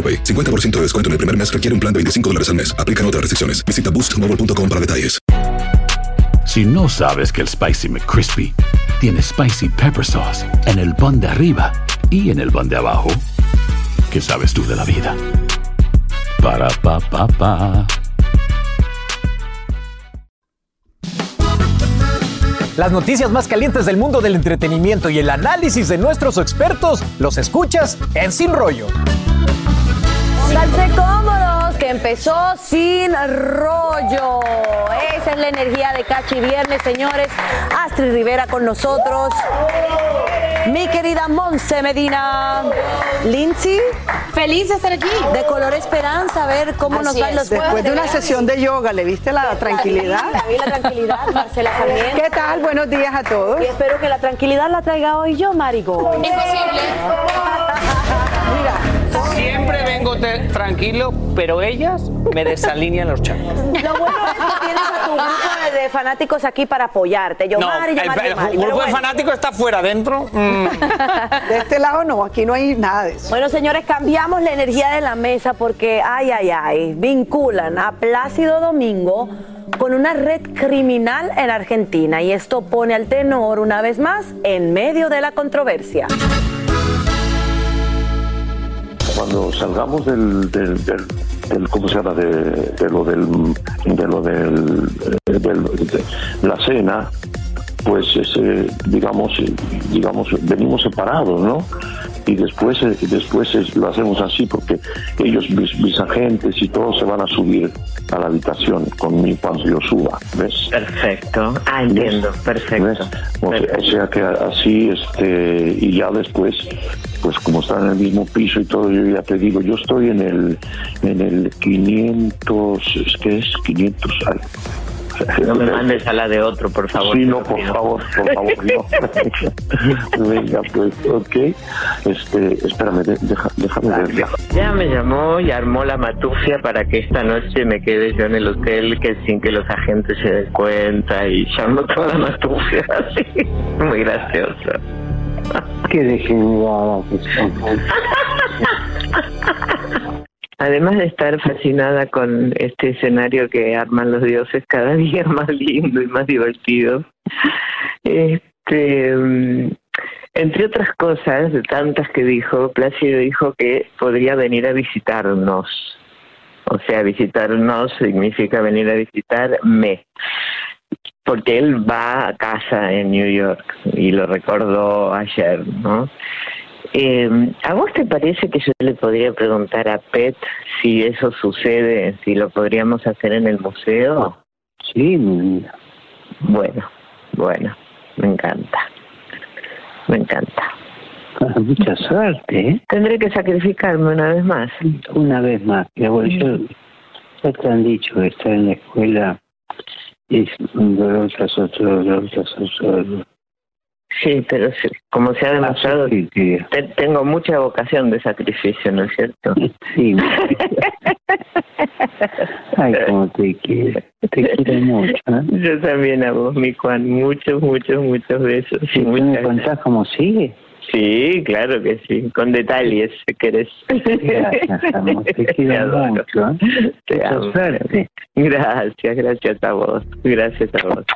AroPay. 50% de descuento en el primer mes requiere un plan de 25 dólares al mes. Aplican otras restricciones. Visita boostmobile.com para detalles. Si no sabes que el Spicy McCrispy tiene Spicy Pepper Sauce en el pan de arriba y en el pan de abajo, ¿qué sabes tú de la vida? Para, pa, pa, pa. Las noticias más calientes del mundo del entretenimiento y el análisis de nuestros expertos los escuchas en Sin Rollo. Pónganse cómodos, que empezó sin rollo. Esa es la energía de Cachi Viernes, señores. Astrid Rivera con nosotros. Mi querida Monse Medina. Lindsay. Feliz de estar aquí. De color esperanza, a ver cómo nos van los Después de una sesión de yoga, ¿le viste la tranquilidad? La vi la tranquilidad, Marcela. ¿Qué tal? Buenos días a todos. Y espero que la tranquilidad la traiga hoy yo, Marigo. Imposible. Siempre vengo te- tranquilo, pero ellas me desalinean los charcos. Lo bueno es que tienes a tu grupo de, de fanáticos aquí para apoyarte. Yo, No, Mari, el, yo, Mari, el grupo de bueno. fanáticos está fuera, adentro. mm. De este lado no, aquí no hay nada de eso. Bueno, señores, cambiamos la energía de la mesa porque, ay, ay, ay, vinculan a Plácido Domingo con una red criminal en Argentina y esto pone al tenor una vez más en medio de la controversia. Cuando salgamos del, del, del- del- ¿cómo se llama? De, lo del, de lo del, eh, de la cena, pues ese, digamos, eh, digamos, venimos separados, ¿no? Y después, eh, después es- lo hacemos así porque ellos, mis, mis agentes y todos se van a subir a la habitación conmigo cuando yo suba, ¿ves? Perfecto. Ah, entiendo. Perfecto. O sea, o sea que así, este, y ya después, pues como están en el mismo piso y todo, yo ya te digo, yo estoy en el, en el 500, es que es 500, ay. No me mandes a la de otro, por favor. Sí, no, por favor, por favor, no. Venga, pues, ok. Este, espérame, de- deja- déjame ver. Ya me llamó y armó la matufia para que esta noche me quede yo en el hotel que sin que los agentes se den cuenta y llamó toda la matufia así. Muy gracioso. Qué degenerada que. Además de estar fascinada con este escenario que arman los dioses cada día más lindo y más divertido, este, mm, entre otras cosas, de tantas que dijo, Plácido dijo que podría venir a visitarnos. O sea, visitarnos significa venir a visitarme. Porque él va a casa en New York y lo recordó ayer, ¿no? Eh, ¿A vos te parece que yo le podría preguntar a Pet si eso sucede, si lo podríamos hacer en el museo? Sí. Bueno, bueno, me encanta. Me encanta. Mucha suerte, ¿eh? Tendré que sacrificarme una vez más. Una vez más. Mi abuelo, ya te han dicho que estar en la escuela es un dolor tras otro dolor tras otro dolor. Sí, pero como se ha demostrado, te- tengo mucha vocación de sacrificio, ¿no es cierto? Sí. Ay, cómo te quiero. Te quiero mucho, ¿eh? Yo también a vos, mi Juan. Muchos, muchos, muchos besos. ¿Sí, ¿Tú me contás cómo sigue? Sí, claro que sí. Con detalles, si querés. Gracias, amor. Te quiero mucho. ¿eh? Te amo. suerte. Gracias, gracias a vos. Gracias a vos.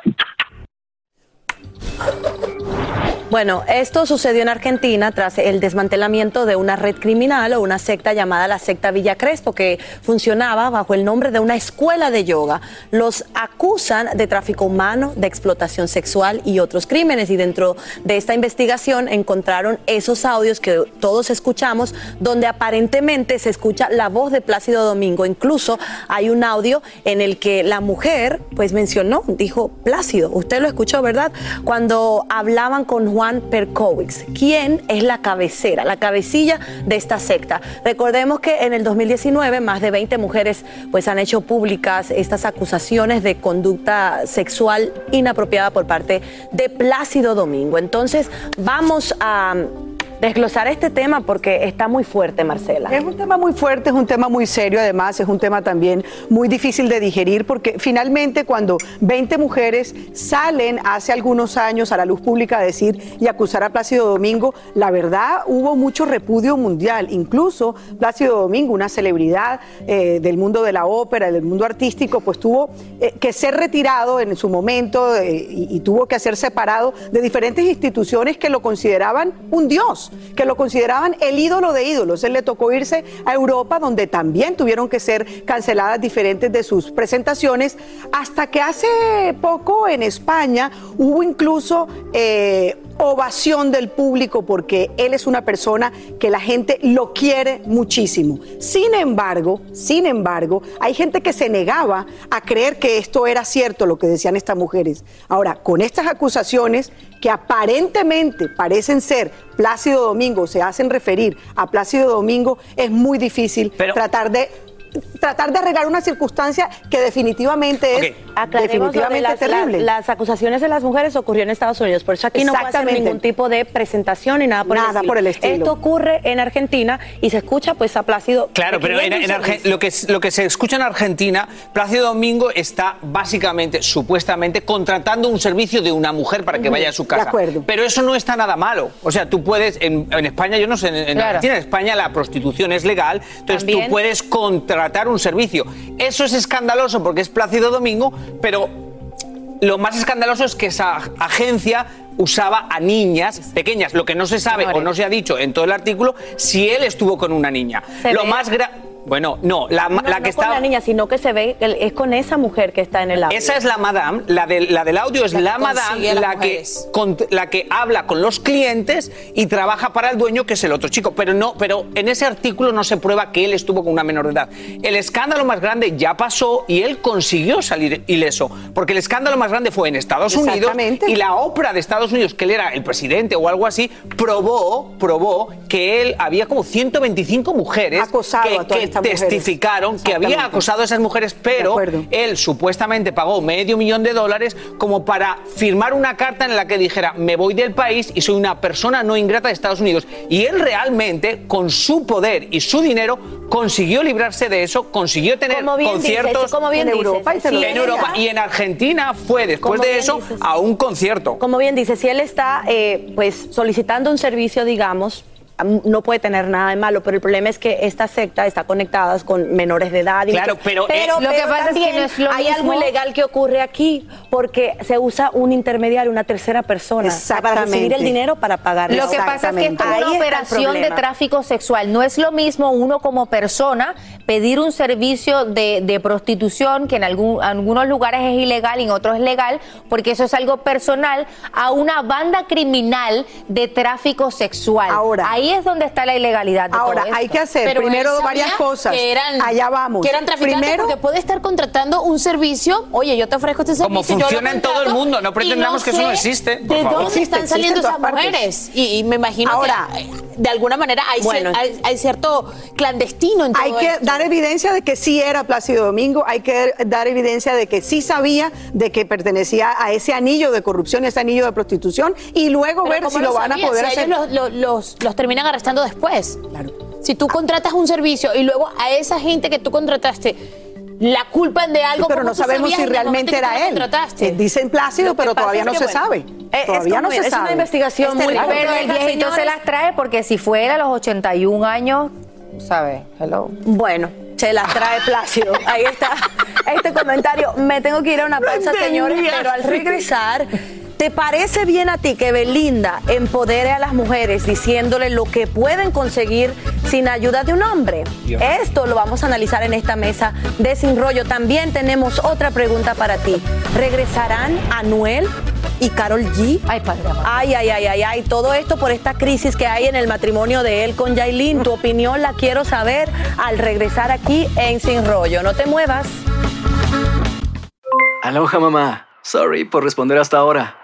Bueno, esto sucedió en Argentina tras el desmantelamiento de una red criminal o una secta llamada la secta Villa Crespo, que funcionaba bajo el nombre de una escuela de yoga. Los acusan de tráfico humano, de explotación sexual y otros crímenes. Y dentro de esta investigación encontraron esos audios que todos escuchamos, donde aparentemente se escucha la voz de Plácido Domingo. Incluso hay un audio en el que la mujer, pues mencionó, dijo Plácido. Usted lo escuchó, ¿verdad? Cuando hablaban con Juan Perkowitz, quien es la cabecera, la cabecilla de esta secta. Recordemos que en el 2019 más de 20 mujeres pues han hecho públicas estas acusaciones de conducta sexual inapropiada por parte de Plácido Domingo. Entonces, vamos a desglosar este tema porque está muy fuerte, Marcela. Es un tema muy fuerte, es un tema muy serio, además es un tema también muy difícil de digerir porque finalmente cuando 20 mujeres salen hace algunos años a la luz pública a decir y acusar a Plácido Domingo, la verdad hubo mucho repudio mundial, incluso Plácido Domingo, una celebridad eh, del mundo de la ópera, del mundo artístico, pues tuvo eh, que ser retirado en su momento eh, y, y tuvo que ser separado de diferentes instituciones que lo consideraban un dios que lo consideraban el ídolo de ídolos. Él le tocó irse a Europa, donde también tuvieron que ser canceladas diferentes de sus presentaciones, hasta que hace poco en España hubo incluso eh, ovación del público porque él es una persona que la gente lo quiere muchísimo. Sin embargo, sin embargo, hay gente que se negaba a creer que esto era cierto lo que decían estas mujeres. Ahora, con estas acusaciones que aparentemente parecen ser Plácido Domingo, se hacen referir a Plácido Domingo, es muy difícil tratar de tratar de arreglar una circunstancia que definitivamente es de definitivamente las, terrible. la- las acusaciones de las mujeres ocurrió en Estados Unidos, por eso aquí no puede hacer ningún tipo de presentación ni nada por, Nada el, por el estilo. Esto ocurre en Argentina y se escucha pues a Plácido. Claro, pero en, Argen- lo, que, lo que se escucha en Argentina, Plácido Domingo está básicamente, supuestamente, contratando un servicio de una mujer para que vaya a su de casa. acuerdo. Pero eso no está nada malo. O sea, tú puedes, en, en España, yo no sé, en, en Claro. Argentina, en España la prostitución es legal, entonces También. tú puedes contratar un servicio. Eso es escandaloso porque es Plácido Domingo, pero lo más escandaloso es que esa agencia usaba a niñas pequeñas, lo que no se sabe o no se ha dicho en todo el artículo si él estuvo con una niña. Se Lo ve- más gra- bueno, no, la, No, la no que con está la niña, sino que se ve que es con esa mujer que está en el audio. esa es la madame, la, del- la del audio es La que la, madame, la que, con- la que habla con los clientes y trabaja para el dueño, que es el otro chico. Pero no, pero en ese artículo no se prueba que él estuvo con una menor de edad. El escándalo más grande ya pasó y él consiguió salir ileso. Porque el escándalo más grande fue en Estados Unidos Exactamente. y la ópera de Estados Unidos, que él era el presidente o algo así, probó, probó que él había como 125 mujeres Acosado que, a todas que testificaron que había acosado a esas mujeres, pero él supuestamente pagó medio millón de dólares como para firmar una carta en la que dijera me voy del país y soy una persona no ingrata de Estados Unidos. Y él realmente, con su poder y su dinero, consiguió librarse de eso, consiguió tener dices, conciertos como bien En dices, Europa y si en Europa está- y en Argentina fue después de eso dices. a un concierto. Como bien dice, si él está eh, pues solicitando un servicio, digamos, am- no puede tener nada de malo, pero el problema es que esta secta está conectada con menores de edad. y Claro, muchos- pero, eh, Lo que pero pasa es que no es lo hay algo ilegal que ocurre aquí, porque se usa un intermediario, una tercera persona, para recibir el dinero para pagar. Lo que pasa es que esto es una operación de tráfico sexual. No es lo mismo uno como persona pedir un servicio de, de prostitución, que en algún- algunos lugares es ilegal y en otros es legal, porque eso es algo personal, a una banda criminal de tráfico sexual. Ahora- Ahí es donde está la ilegalidad de Ahora, todo esto. hay que hacer Pero primero varias cosas. Que eran, Allá vamos. Que eran traficantes Primero, porque puede estar contratando un servicio. Oye, yo te ofrezco este servicio. Como funciona en todo el mundo, no pretendamos que eso no existe, por ¿De favor. dónde Existe, están saliendo esas mujeres? Y, y me imagino Ahora- que de alguna manera hay, cier- Bueno. hay, hay cierto clandestino en todo hay que esto. dar evidencia de que sí era Plácido Domingo, hay que dar evidencia de que sí sabía de que pertenecía a ese anillo de corrupción, ese anillo de prostitución, y luego Pero ver ¿cómo si lo van a poder Si hacer. ellos los, los- los- los terminan arrestando después. Claro. Si tú contratas un servicio y luego a esa gente que tú contrataste la culpan de algo, pero ¿cómo no sabemos si realmente era él. contrataste? Eh, Dicen Plácido, pero todavía es no se sabe. eh, es Todavía no se es una sabe. investigación Es muy terrible. Pero el viejito se las trae porque si fue él a los 81 años, ¿sabes? Hello. Bueno, se las trae Plácido. Ahí está este comentario. Me tengo que ir a una pausa, señores, pero al regresar ¿Te parece bien a ti que Belinda empodere a las mujeres diciéndole lo que pueden conseguir sin ayuda de un hombre? Esto lo vamos a analizar en esta mesa de Sin Rollo. También tenemos otra pregunta para ti. ¿Regresarán Anuel y Carol G? Ay, padre. Ay, ay, ay, ay, ay. Todo esto por esta crisis que hay en el matrimonio de él con Yailin. Tu opinión la quiero saber al regresar aquí en Sin Rollo. No te muevas. Aloha mamá. Sorry por responder hasta ahora.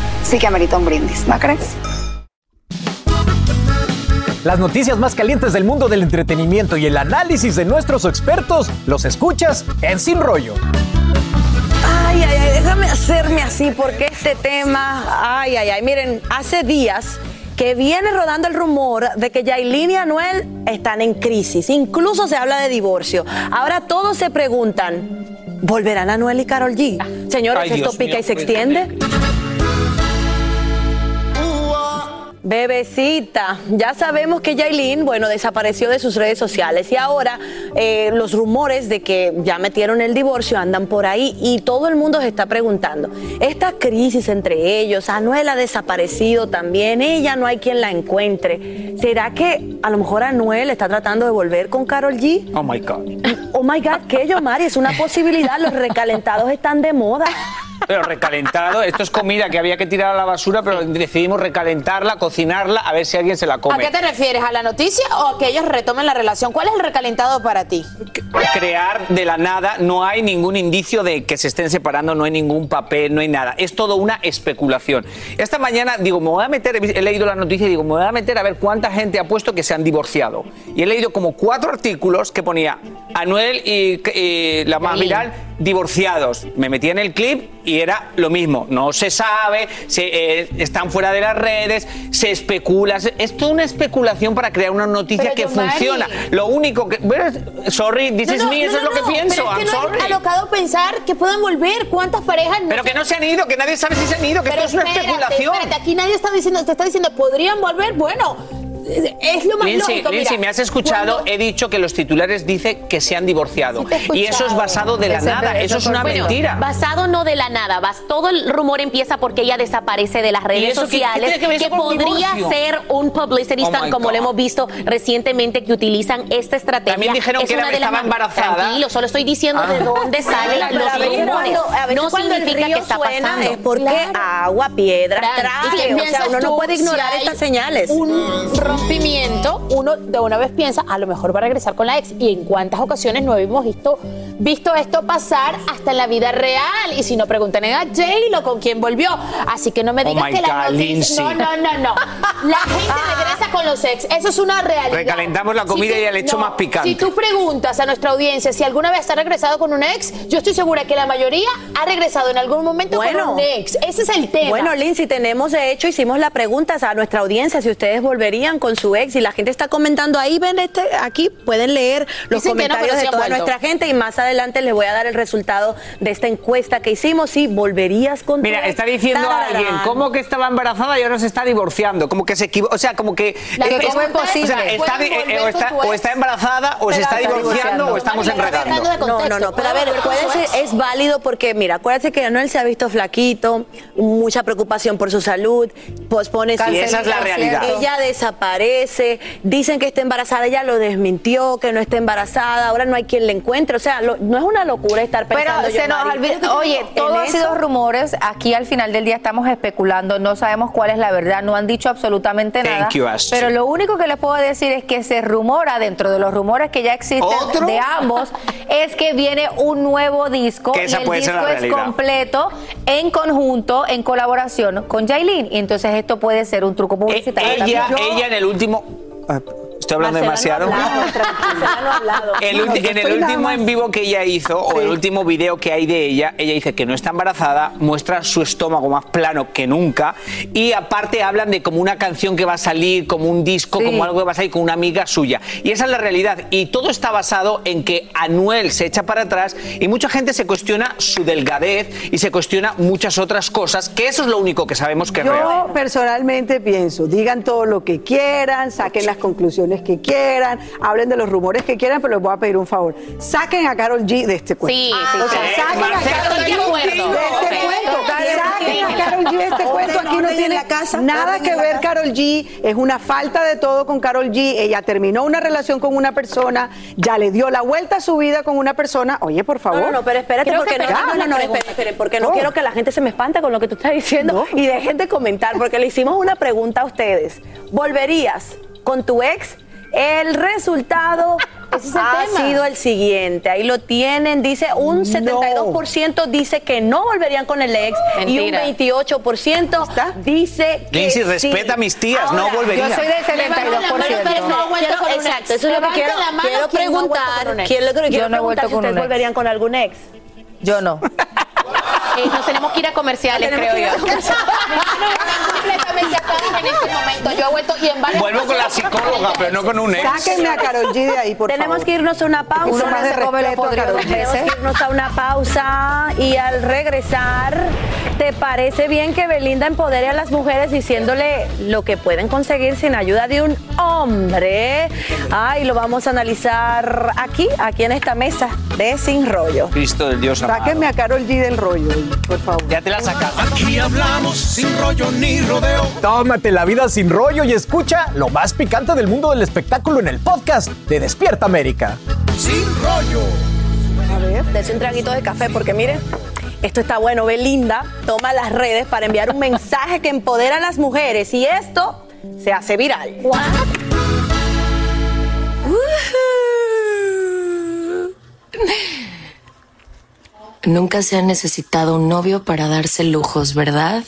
sí que amerita un brindis, ¿no crees? Las noticias más calientes del mundo del entretenimiento y el análisis de nuestros expertos los escuchas en Sin Rollo. Ay, ay, ay, déjame hacerme así porque este tema, ay, ay, ay, miren, hace días que viene rodando el rumor de que Yailin y Anuel están en crisis, incluso se habla de divorcio. Ahora todos se preguntan, ¿volverán Anuel y Carol G? Señores, Ay, ¿esto Dios pica mío, y se extiende? Bebecita, ya sabemos que Yailin, bueno, desapareció de sus redes sociales y ahora eh, los rumores de que ya metieron el divorcio andan por ahí y todo el mundo se está preguntando, esta crisis entre ellos, Anuel ha desaparecido también, ella no hay quien la encuentre, ¿será que a lo mejor Anuel está tratando de volver con Carol G? Oh my God. Oh my God, que yo, Mari, es una posibilidad, los recalentados están de moda. Pero recalentado, esto es comida que había que tirar a la basura, pero decidimos recalentarla, cocinarla, a ver si alguien se la ¿A come. qué te refieres? ¿A la noticia o a que ellos retomen la relación? ¿Cuál es el recalentado para ti? Crear de la nada, no hay ningún indicio de que se estén separando, no hay ningún papel, no hay nada. Es todo una especulación. Esta mañana, digo, me voy a meter, he leído la noticia y digo, me voy a meter a ver cuánta gente ha puesto que se han divorciado. Y he leído como cuatro artículos que ponía Anuel y, y la más viral divorciados. Me metí en el clip y era lo mismo. No se sabe, se, eh, están fuera de las redes, se especula. se- Es toda una especulación para crear una noticia Pero, que Yomari. funciona. Lo único que. bueno, sorry, this No, is no, me, no, eso es lo que pienso. Pero es I'm que no sorry. es alocado pensar que puedan volver. ¿Cuántas parejas no Pero que no se han ido, que nadie sabe si se han ido, que Pero esto es una espérate, especulación. espérate, aquí nadie está diciendo, te está diciendo, ¿podrían volver? Bueno, es lo más Lindsay, lógico. Lindsay, mira. me has escuchado, he dicho que los titulares dicen que se han divorciado. y eso es basado de la nada, eso es una Bueno, mentira. Basado no de la nada, todo el rumor empieza porque ella desaparece de las redes sociales, que podría divorcio? ser un publicity Oh stunt, como God. lo hemos visto recientemente que utilizan esta estrategia. También dijeron Es que era- de estaba embarazada. Tranquilo, solo estoy diciendo de Ah. dónde salen los rumores. No significa que está pasando. es porque agua, piedra, Fran, ¿y traje. qué O sea, uno no puede ignorar estas señales. Un rompimiento, uno de una vez piensa, a lo mejor va a regresar con la ex. Y en cuántas ocasiones no hemos visto, visto esto pasar hasta en la vida real. Y si no, pregunten a J-Lo con quién volvió. Así que no me Oh digas que la noticia. No, no, no, no. La gente regresa con los ex. Eso es una realidad. Recalentamos la comida y el hecho más picante. Si tú preguntas a nuestra audiencia si alguna vez ha regresado con un ex, yo estoy segura que la mayoría ha regresado en algún momento Bueno. con un ex. Ese es el tema. Bueno, Lindsay, tenemos de hecho, hicimos la pregunta a nuestra audiencia si ustedes volverían con su ex y la gente está comentando ahí, ven este, aquí pueden leer los Dicen que no, comentarios sí de toda vuelto. nuestra gente y más adelante les voy a dar el resultado de esta encuesta que hicimos. Si volverías con tu Mira, ex? está diciendo Tarararán. alguien, ¿cómo que estaba embarazada y ahora se está divorciando? Como que se equivoca, o sea, como que... La es- ¿cómo es- posible? O sea, está, eh, o, está, tu o está embarazada, o se Pero está está divorciando, divorciando. o estamos enredando. No, no, no, pero a ver, acuérdense, es válido porque, mira, acuérdense que Anuel se ha visto flaquito, mucha preocupación por su salud, pospone Y esa es la realidad. Ella aparece, dicen que está embarazada, ella lo desmintió, que no está embarazada, ahora no hay quien la encuentre. O sea, lo- no es una locura estar pensando. Pero se nos Yomari, olvida, oye, todo ha eso. sido rumores. Aquí al final del día estamos especulando, no sabemos cuál es la verdad, no han dicho absolutamente Thank nada. you, pero lo único que les puedo decir es que se rumora dentro de los rumores que ya existen ¿Otro? de ambos es que viene un nuevo disco Que y el puede ser disco la es completo en conjunto, en colaboración con Yailin. Y entonces esto puede ser un truco publicitario. Ella, también. ella en el último. Estoy hablando demasiado. El ulti- en el último en vivo que ella hizo, o el último video que hay de ella, ella dice que no está embarazada, muestra su estómago más plano que nunca, y aparte hablan de como una canción que va a salir, como un disco, como algo que va a salir con una amiga suya. Y esa es la realidad. Y todo está basado en que Anuel se echa para atrás y mucha gente se cuestiona su delgadez y se cuestiona muchas otras cosas, que eso es lo único que sabemos que es real. Yo personalmente pienso, digan todo lo que quieran, saquen las conclusiones que quieran, hablen de los rumores que quieran, pero les voy a pedir un favor. Saquen a Carol G de este cuento. Sí, sí, O sea, sí. saquen a Carol estoy G de este cuento. Saquen a Carol G de este cuento. Aquí no tiene nada que ver Carol G. Es una falta de todo con Carol G. Ella terminó una relación con una persona, ya le dio la vuelta a su vida con una persona. Oye, por favor. No, no, no, pero espérate, porque que no, no, no, no, esperen, esperen, porque no Oh. quiero que la gente se me espante con lo que tú estás diciendo y dejen de comentar, porque le hicimos una pregunta a ustedes. ¿Volverías con tu ex? El resultado ha sido el siguiente. Ahí lo tienen. Dice un 72% dice que no volverían con el ex Mentira. y un 28% dice que Lindsay, sí. respeta a mis tías, no volvería. Yo soy del 72%. Quiero- Exacto, eso es lo que quiero, quiero preguntar. Quiero, quiero Yo no he vuelto preguntar si con ustedes un ex. volverían con algún ex. Yo no. Eh, nos tenemos que ir a comerciales, creo que yo. a atrás en este momento. Yo he vuelto y en varias Vuelvo con la psicóloga, pero no con un ex. Sáquenme a Carol G de ahí, por Tenemos favor. que irnos a una pausa. Uno más de respeto a dos G. Tenemos que irnos a una pausa y al regresar, ¿te parece bien que Belinda empodere a las mujeres diciéndole lo que pueden conseguir sin ayuda de un hombre? Ay, lo vamos a analizar aquí, aquí en esta mesa de Sin Rollo. Cristo del Dios amado. Sáquenme a Carol G del rollo, por favor. Ya te la sacas. Aquí hablamos sin rollo ni rodeo. Tómate la vida sin rollo y escucha lo más picante del mundo del espectáculo en el podcast de Despierta América. Sin rollo. A ver, dese un traguito de café porque mire, esto está bueno. Belinda toma las redes para enviar un mensaje que empodera a las mujeres y esto se hace viral. Nunca se ha necesitado un novio para darse lujos, ¿verdad?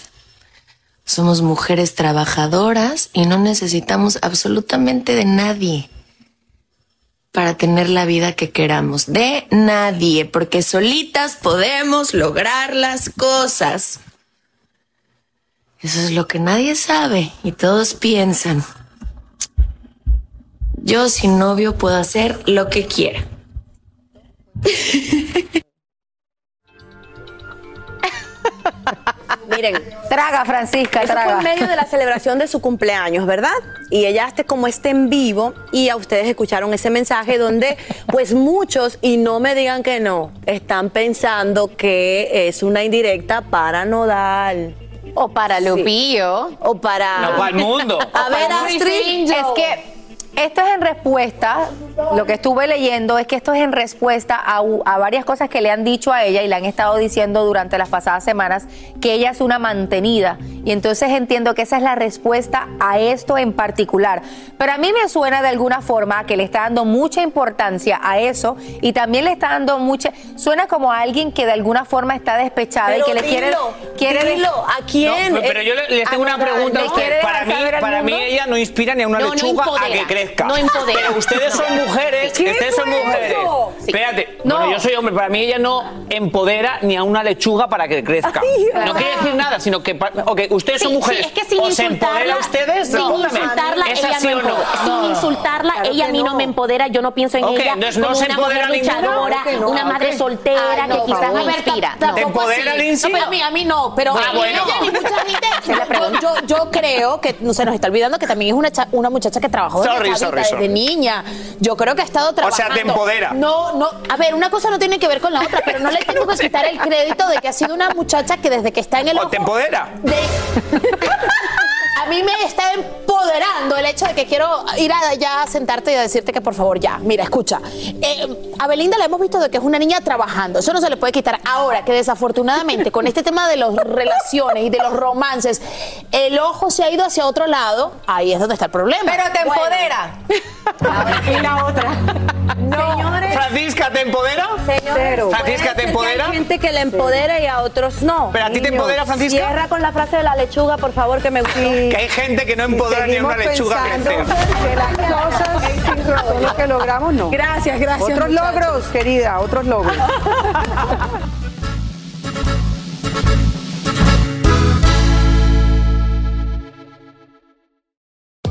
Somos mujeres trabajadoras y no necesitamos absolutamente de nadie para tener la vida que queramos. De nadie, porque solitas podemos lograr las cosas. Eso es lo que nadie sabe y todos piensan. Yo sin novio puedo hacer lo que quiera. Miren, Traga, Francisca, eso traga. fue en medio de la celebración de su cumpleaños, ¿verdad? Y ella hace como este en vivo y a ustedes escucharon ese mensaje donde pues muchos, y no me digan que no, están pensando que es una indirecta para Nodal. O para Lupillo. O para... No, para el mundo. A ver, Astrid. Es que esto es en respuesta, lo que estuve leyendo es que esto es en respuesta a, varias cosas que le han dicho a ella y le han estado diciendo durante las pasadas semanas que ella es una mantenida. Y entonces entiendo que esa es la respuesta a esto en particular. Pero a mí me suena de alguna forma que le está dando mucha importancia a eso y también le está dando mucha... Suena como a alguien que de alguna forma está despechada y que le quiere... dilo, quiere dilo, ¿a quién? No, pero yo le, le tengo una pregunta a ¿Le usted. Para mí, para mí ella no inspira ni a una No, no lechuga a que no empodera. Pero ustedes son mujeres, ¿Qué ustedes son mujeres. eso? Espérate, No. bueno, yo soy hombre, para mí ella no empodera ni a una lechuga para que crezca. Ay, no quiere decir nada, sino que, ok, ustedes son Sí, mujeres. sí, es que sin ¿Os empodera a insultarla, ustedes? sin Respóndame. insultarla, ¿Es ella así no o no? Sin insultarla, Claro ella a mí no. no. me empodera. Yo no pienso en Ok, ella entonces no como se una empodera mujer ninguna. luchadora, Claro no. una madre soltera Ay, no, que quizás por me inspira. ¿Te empodera, Lindsay? No, pero a mí, a mí no, pero Bueno, a mí bueno. ella ni mucha gente. yo, creo que no se nos está olvidando que también es una, cha- una muchacha que trabajó Sorry, chavita, sorry, desde niña. Yo creo que ha estado sea, te trabajando. empodera. No, no. A ver, una cosa no tiene que ver con la otra, pero no le tengo que quitar el crédito de que ha sido una muchacha que desde que está en el ¿O ojo te empodera? de- a mí me está empoderando el hecho de que quiero ir allá a sentarte y a decirte que por favor ya. Mira, escucha. eh, a Belinda la hemos visto de que es una niña trabajando. Eso no se le puede quitar. Ahora que desafortunadamente con este tema de las relaciones y de los romances, el ojo se ha ido hacia otro lado, ahí es donde está el problema. Pero te empodera. y la otra. Señores, Francisca, ¿te empodera? Señores, Francisca, ¿te empodera? Hay gente que le empodera y a otros no. ¿Pero a ti te empodera, Francisca? Cierra con la frase de la lechuga, por favor, que me gustó. Hay gente que no empodera ni una lechuga crecer. que las cosas lo que logramos, no. Gracias, gracias, Otros muchachos. logros, querida, otros logros.